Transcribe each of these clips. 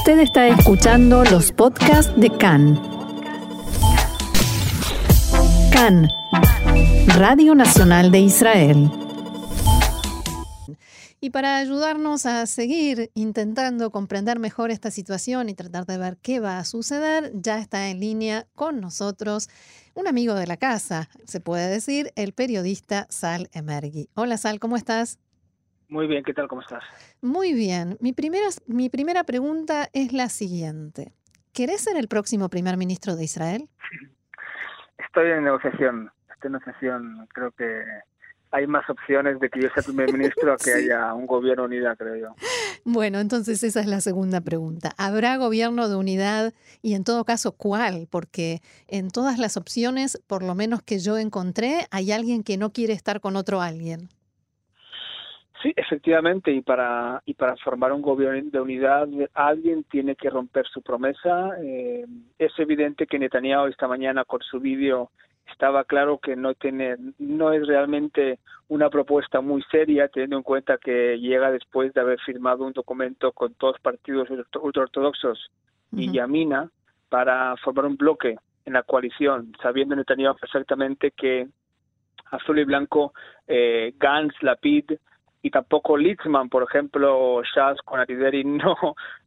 Usted está escuchando los podcasts de CAN. CAN, Radio Nacional de Israel. Y para ayudarnos a seguir intentando comprender mejor esta situación y tratar de ver qué va a suceder, ya está en línea con nosotros un amigo de la casa, se puede decir, el periodista Sal Emergui. Hola Sal, ¿cómo estás? Muy bien, ¿qué tal? ¿Cómo estás? Muy bien. Mi primera, mi primera pregunta es la siguiente. ¿Querés ser el próximo primer ministro de Israel? Estoy en negociación. Estoy en negociación. Creo que hay más opciones de que yo sea primer ministro a que haya un gobierno unidad, creo yo. Bueno, entonces esa es la segunda pregunta. ¿Habrá gobierno de unidad y en todo caso cuál? Porque en todas las opciones, por lo menos que yo encontré, hay alguien que no quiere estar con otro alguien. Sí, efectivamente, y para y para formar un gobierno de unidad alguien tiene que romper su promesa. Eh, es evidente que Netanyahu esta mañana con su vídeo estaba claro que no tiene no es realmente una propuesta muy seria teniendo en cuenta que llega después de haber firmado un documento con todos partidos ultraortodoxos y Yamina para formar un bloque en la coalición, sabiendo Netanyahu perfectamente que azul y blanco eh, Gantz, Lapid y tampoco Litzman, por ejemplo, Shas con Arideri no,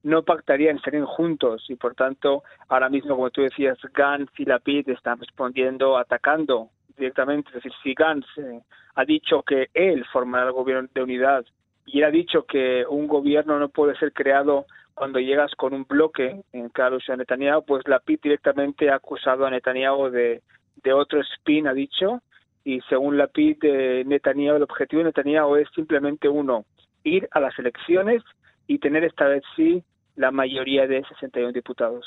no pactarían, estarían juntos y por tanto ahora mismo, como tú decías, Gantz y Lapid están respondiendo, atacando directamente. Es decir, si Gantz eh, ha dicho que él formará el gobierno de unidad y él ha dicho que un gobierno no puede ser creado cuando llegas con un bloque en Carlos a Netanyahu, pues Lapid directamente ha acusado a Netanyahu de, de otro spin, ha dicho, y según la PID de Netanyahu, el objetivo de Netanyahu es simplemente uno, ir a las elecciones y tener esta vez sí la mayoría de 61 diputados.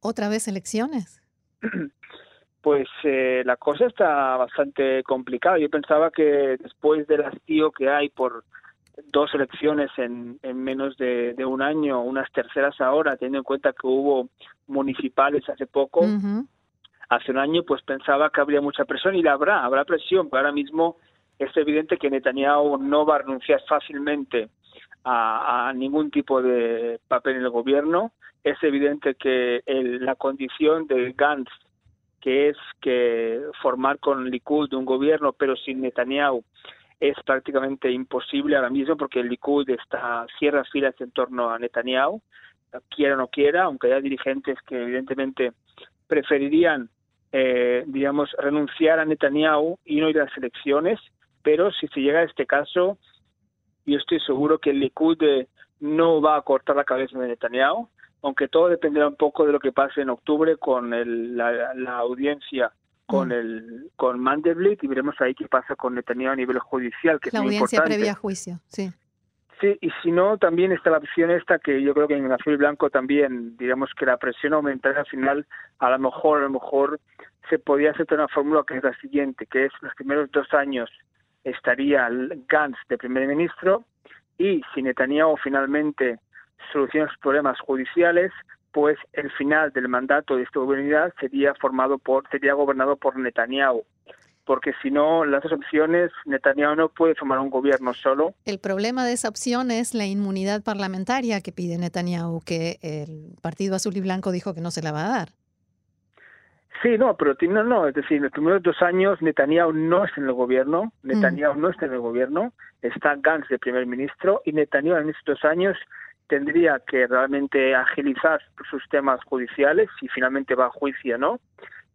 ¿Otra vez elecciones? Pues eh, la cosa está bastante complicada. Yo pensaba que después del hastío que hay por dos elecciones en, en menos de, un año, unas terceras ahora, teniendo en cuenta que hubo municipales hace poco, hace un año pues pensaba que habría mucha presión y la habrá, habrá presión, pero ahora mismo es evidente que Netanyahu no va a renunciar fácilmente a, ningún tipo de papel en el gobierno. Es evidente que la condición de Gantz, que es que formar con Likud un gobierno, pero sin Netanyahu, es prácticamente imposible ahora mismo porque el Likud está cierra filas en torno a Netanyahu, quiera o no quiera, aunque haya dirigentes que evidentemente preferirían eh, digamos, renunciar a Netanyahu y no ir a las elecciones, pero si se llega a este caso, yo estoy seguro que el Likud eh, no va a cortar la cabeza de Netanyahu, aunque todo dependerá un poco de lo que pase en octubre con la, audiencia con mm. el con Mandelblit y veremos ahí qué pasa con Netanyahu a nivel judicial, que la es muy audiencia previa a juicio, sí. Sí, y si no, también está la opción esta que yo creo que en el azul y blanco también, digamos que la presión aumentará al final, a lo mejor, a lo mejor se podía hacer una fórmula que es la siguiente, que es los primeros dos años estaría Gantz de primer ministro y si Netanyahu finalmente soluciona sus problemas judiciales, pues el final del mandato de esta gobernabilidad sería formado por sería gobernado por Netanyahu porque si no, las dos opciones, Netanyahu no puede formar un gobierno solo. El problema de esa opción es la inmunidad parlamentaria que pide Netanyahu, que el Partido Azul y Blanco dijo que no se la va a dar. Sí, no, pero no, no, es decir, en los primeros dos años Netanyahu no está en el gobierno, mm. Netanyahu no está en el gobierno, está Gantz de primer ministro y Netanyahu en estos dos años tendría que realmente agilizar sus temas judiciales y finalmente va a juicio, ¿no?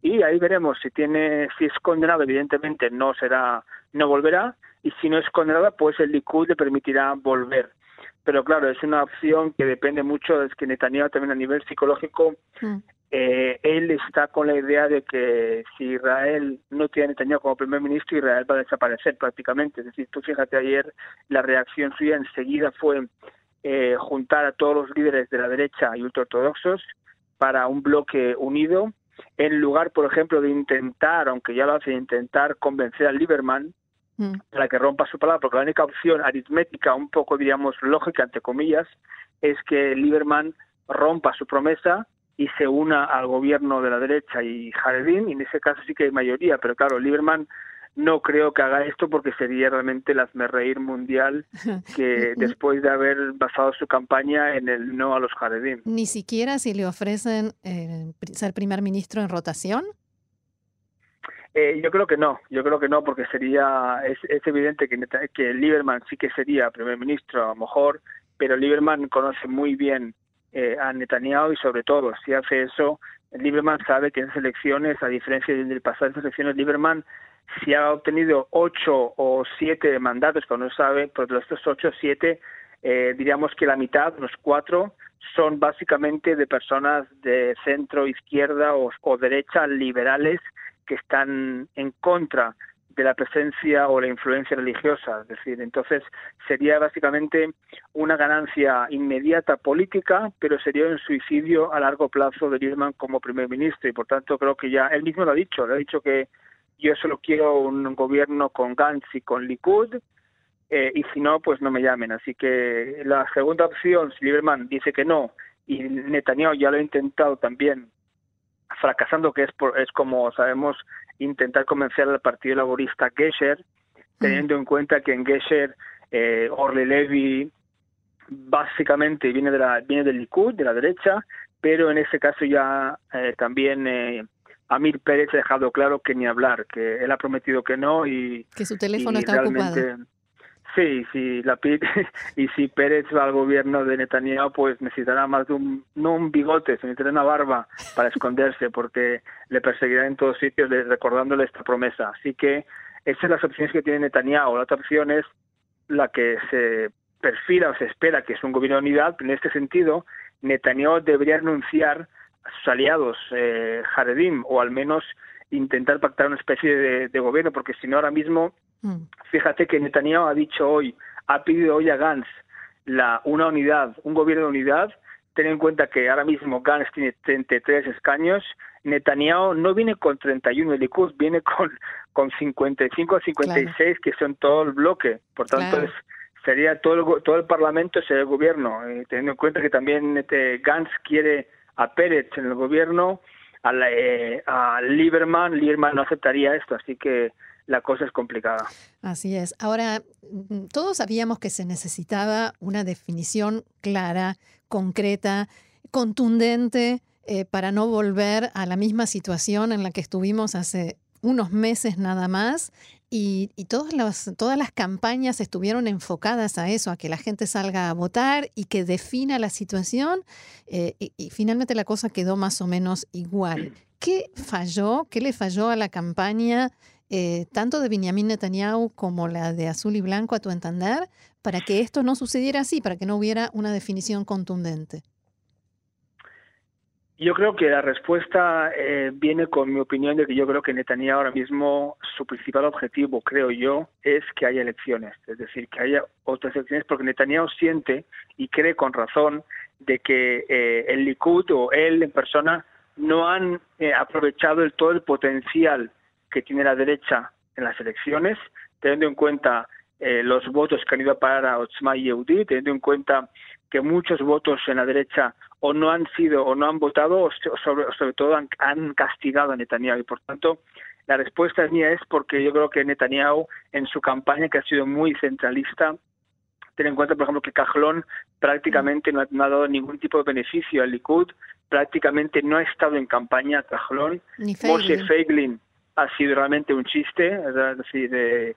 y ahí veremos si tiene si es condenado evidentemente no será no volverá y si no es condenado pues el Likud le permitirá volver pero claro es una opción que depende mucho es que Netanyahu también a nivel psicológico mm. Eh, él está con la idea de que si Israel no tiene a Netanyahu como primer ministro Israel va a desaparecer prácticamente es decir tú fíjate ayer la reacción suya enseguida fue eh, juntar a todos los líderes de la derecha y ultraortodoxos para un bloque unido en lugar, por ejemplo, de intentar, aunque ya lo hace, intentar convencer al Lieberman mm. para que rompa su palabra, porque la única opción aritmética, un poco, diríamos, lógica, entre comillas, es que Lieberman rompa su promesa y se una al gobierno de la derecha y Jaredín, y en ese caso sí que hay mayoría, pero claro, Lieberman no creo que haga esto porque sería realmente el reír mundial que después de haber basado su campaña en el no a los jardines. Ni siquiera si le ofrecen eh, ser primer ministro en rotación. Eh, yo creo que no, yo creo que no, porque sería, es, evidente que, que Lieberman sí que sería primer ministro, a lo mejor, pero Lieberman conoce muy bien eh, a Netanyahu y sobre todo, si hace eso, Lieberman sabe que en esas elecciones, a diferencia del pasado de esas elecciones, Lieberman si ha obtenido ocho o siete mandatos, que no sabe, pero de estos ocho o siete, eh, diríamos que la mitad, los cuatro, son básicamente de personas de centro, izquierda o, derecha liberales que están en contra de la presencia o la influencia religiosa. Es decir, entonces sería básicamente una ganancia inmediata política, pero sería un suicidio a largo plazo de Lieberman como primer ministro. Y por tanto creo que ya él mismo lo ha dicho, lo ha dicho que yo solo quiero un gobierno con Gantz y con Likud, eh, y si no, pues no me llamen. Así que la segunda opción, si Lieberman dice que no, y Netanyahu ya lo ha intentado también, fracasando, que es, por, es como sabemos, intentar convencer al Partido Laborista Gesher, teniendo en cuenta que en Gesher eh, Orle Levy básicamente viene de la viene del Likud, de la derecha, pero en ese caso ya eh, también eh, Amir Pérez ha dejado claro que ni hablar, que él ha prometido que no y que su teléfono está ocupado. Sí, sí, la y si Pérez va al gobierno de Netanyahu, pues necesitará más de un no un bigote, se necesitará una barba para esconderse, porque le perseguirá en todos sitios recordándole esta promesa. Así que esas son las opciones que tiene Netanyahu. La otra opción es la que se perfila o se espera que es un gobierno de unidad. En este sentido, Netanyahu debería renunciar sus aliados eh, Jaredim o al menos intentar pactar una especie de, gobierno, porque si no ahora mismo, mm. fíjate que Netanyahu ha dicho hoy, ha pedido hoy a Gantz la, una unidad, un gobierno de unidad, ten en cuenta que ahora mismo Gantz tiene 33 escaños, Netanyahu no viene con 31 de Likud, viene con, con 55 o 56, que son todo el bloque, por tanto sería todo el, todo el parlamento sería el gobierno, eh, teniendo en cuenta que también este, Gantz quiere a Pérez en el gobierno, a, eh, a Lieberman, Lieberman no aceptaría esto, así que la cosa es complicada. Así es. Ahora, mm, todos sabíamos que se necesitaba una definición clara, concreta, contundente, eh, para no volver a la misma situación en la que estuvimos hace unos meses nada más y, todas, las, todas las campañas estuvieron enfocadas a eso, a que la gente salga a votar y que defina la situación. Eh, y, finalmente la cosa quedó más o menos igual. ¿Qué falló? ¿Qué le falló a la campaña, eh, tanto de Benjamin Netanyahu como la de Azul y Blanco, a tu entender, para que esto no sucediera así, para que no hubiera una definición contundente? Yo creo que la respuesta eh, viene con mi opinión de que yo creo que Netanyahu ahora mismo su principal objetivo, creo yo, es que haya elecciones, es decir, que haya otras elecciones, porque Netanyahu siente y cree con razón de que eh, el Likud o él en persona no han eh, aprovechado el todo el potencial que tiene la derecha en las elecciones, teniendo en cuenta los votos que han ido a parar a Otzma y Yehudi, teniendo en cuenta que muchos votos en la derecha o no han sido o no han votado o sobre, sobre todo han, castigado a Netanyahu. Y por tanto la respuesta mía es porque yo creo que Netanyahu en su campaña que ha sido muy centralista ten en cuenta por ejemplo que Cajlón prácticamente no ha, dado ningún tipo de beneficio al Likud prácticamente no ha estado en campaña Cajlón. Moshe Feiglin ha sido realmente un chiste es decir de,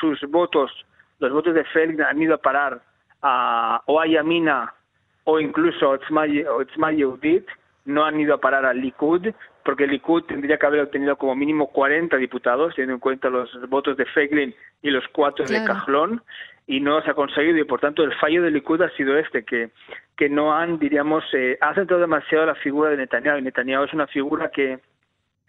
sus votos los votos de Feiglin han ido a parar a, o a Yamina o incluso Otzma Yehudit no han ido a parar al Likud, porque el Likud tendría que haber obtenido como mínimo 40 diputados, teniendo en cuenta los votos de Feglin y los cuatro de Cajlón, y no se ha conseguido, y por tanto el fallo del Likud ha sido este, que, que no han, diríamos, eh, ha centrado demasiado la figura de Netanyahu, y Netanyahu es una figura que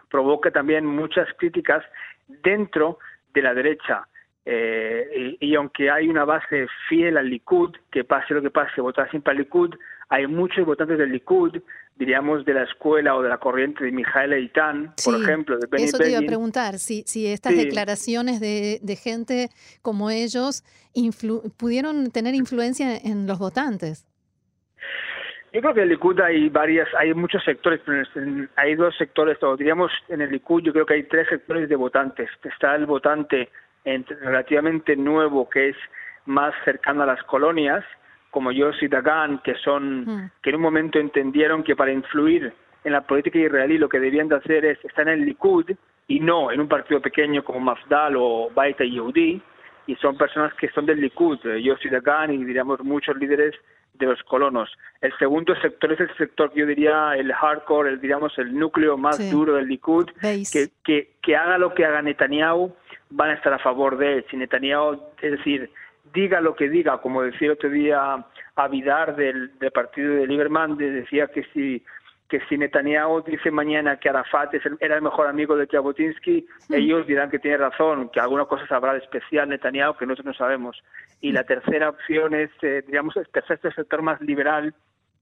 provoca también muchas críticas dentro de la derecha. Eh, y, aunque hay una base fiel al Likud, que pase lo que pase, votar siempre al Likud, hay muchos votantes del Likud, diríamos de la escuela o de la corriente de Mijael Eitan, por ejemplo, de Eso te iba a preguntar, si, si estas declaraciones de, de, gente como ellos pudieron tener influencia en los votantes. Yo creo que en el Likud hay varias, hay muchos sectores, hay dos sectores, o diríamos en el Likud yo creo que hay tres sectores de votantes. Está el votante relativamente nuevo que es más cercano a las colonias, como Yossi Dagan, que son, mm. que en un momento entendieron que para influir en la política israelí lo que debían de hacer es estar en el Likud y no en un partido pequeño como Mafdal o Baita Yehudi, y son personas que son del Likud, Yossi Dagan y diríamos muchos líderes de los colonos. El segundo sector es el sector que yo diría el hardcore, el diríamos el núcleo más duro del Likud, que, que, que, haga lo que haga Netanyahu, van a estar a favor de él. Si Netanyahu, es decir, diga lo que diga, como decía otro día Avidar del, del partido de Lieberman, decía que si que si Netanyahu dice mañana que Arafat era el mejor amigo de Jabotinsky, ellos dirán que tiene razón, que alguna cosa sabrá de especial Netanyahu que nosotros no sabemos. Y la tercera opción es, eh, digamos, el tercer sector más liberal,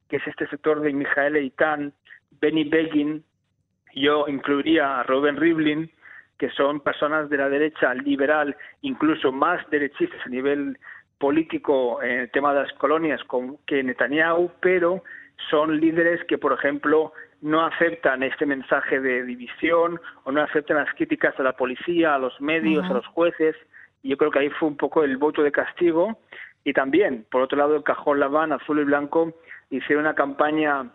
que es este sector de Mijael Eitan, Benny Begin, yo incluiría a Robin Rivlin, que son personas de la derecha liberal, incluso más derechistas a nivel político en el tema de las colonias que Netanyahu, pero son líderes que, por ejemplo, no aceptan este mensaje de división o no aceptan las críticas a la policía, a los medios, a los jueces. Y yo creo que ahí fue un poco el voto de castigo. Y también, por otro lado, el cajón Laván, azul y blanco, hicieron una campaña,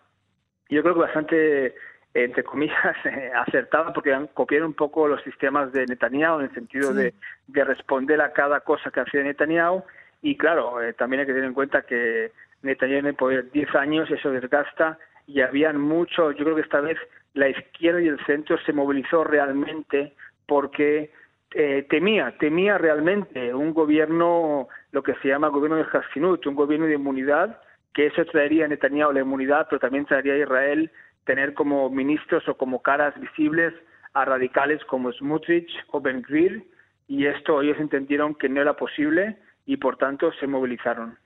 yo creo que bastante, entre comillas, acertada, porque copiaron un poco los sistemas de Netanyahu en el sentido de, de, responder a cada cosa que hacía Netanyahu. Y claro, eh, también hay que tener en cuenta que Netanyahu en el poder 10 años, eso desgasta, y habían mucho, yo creo que esta vez la izquierda y el centro se movilizó realmente porque eh, temía, temía realmente un gobierno, lo que se llama gobierno de Haskinut, un gobierno de inmunidad, que eso traería a Netanyahu la inmunidad, pero también traería a Israel tener como ministros o como caras visibles a radicales como Smutrich o Ben Gvir, y esto ellos entendieron que no era posible y por tanto se movilizaron.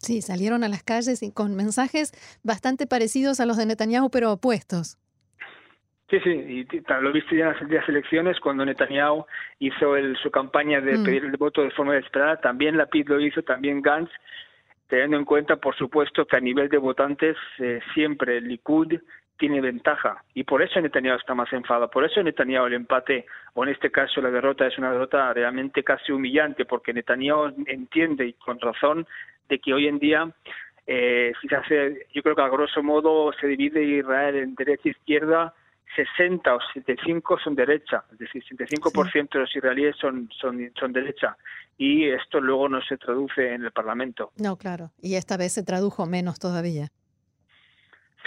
Sí, salieron a las calles y con mensajes bastante parecidos a los de Netanyahu, pero opuestos. Sí, sí, y lo viste ya en las elecciones cuando Netanyahu hizo su campaña de mm. pedir el voto de forma desesperada, también la PID lo hizo, también Gantz, teniendo en cuenta, por supuesto, que a nivel de votantes eh, siempre el Likud tiene ventaja y por eso Netanyahu está más enfadado, por eso Netanyahu el empate o en este caso la derrota es una derrota realmente casi humillante porque Netanyahu entiende y con razón de que hoy en día eh, yo creo que a grosso modo se divide Israel en derecha e izquierda, 60 o 75 son derecha, es decir, 65% de los israelíes son, son, son derecha y esto luego no se traduce en el Parlamento. No, claro, y esta vez se tradujo menos todavía.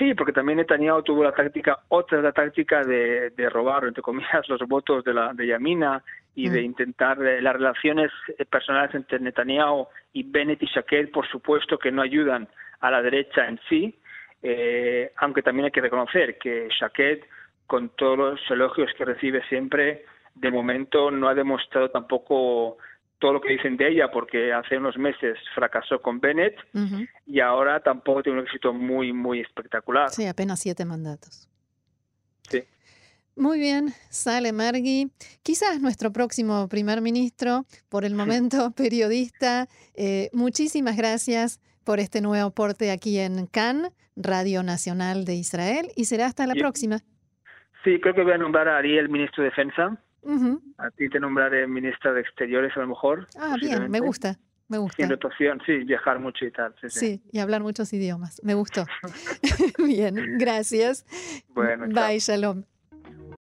Sí, porque también Netanyahu tuvo la táctica, otra la táctica de, de robar, entre comillas, los votos de la de Yamina y de mm. intentar eh, las relaciones eh, personales entre Netanyahu y Bennett y Shaked, por supuesto que no ayudan a la derecha en sí, eh, aunque también hay que reconocer que Shaked, con todos los elogios que recibe siempre, de momento no ha demostrado tampoco todo lo que dicen de ella, porque hace unos meses fracasó con Bennett y ahora tampoco tiene un éxito muy, muy espectacular. Sí, apenas siete mandatos. Sí. Muy bien, sale Margui. Quizás nuestro próximo primer ministro, por el momento periodista. Eh, muchísimas gracias por este nuevo aporte aquí en Cannes, Radio Nacional de Israel, y será hasta la próxima. Sí, creo que voy a nombrar a Ariel ministro de Defensa a ti te nombraré ministra de Exteriores a lo mejor. Ah, bien, me gusta. Me gusta. Rotación, sí, viajar mucho y tal. Sí, y hablar muchos idiomas. Me gustó. bien, gracias. Bueno, Bye, shalom.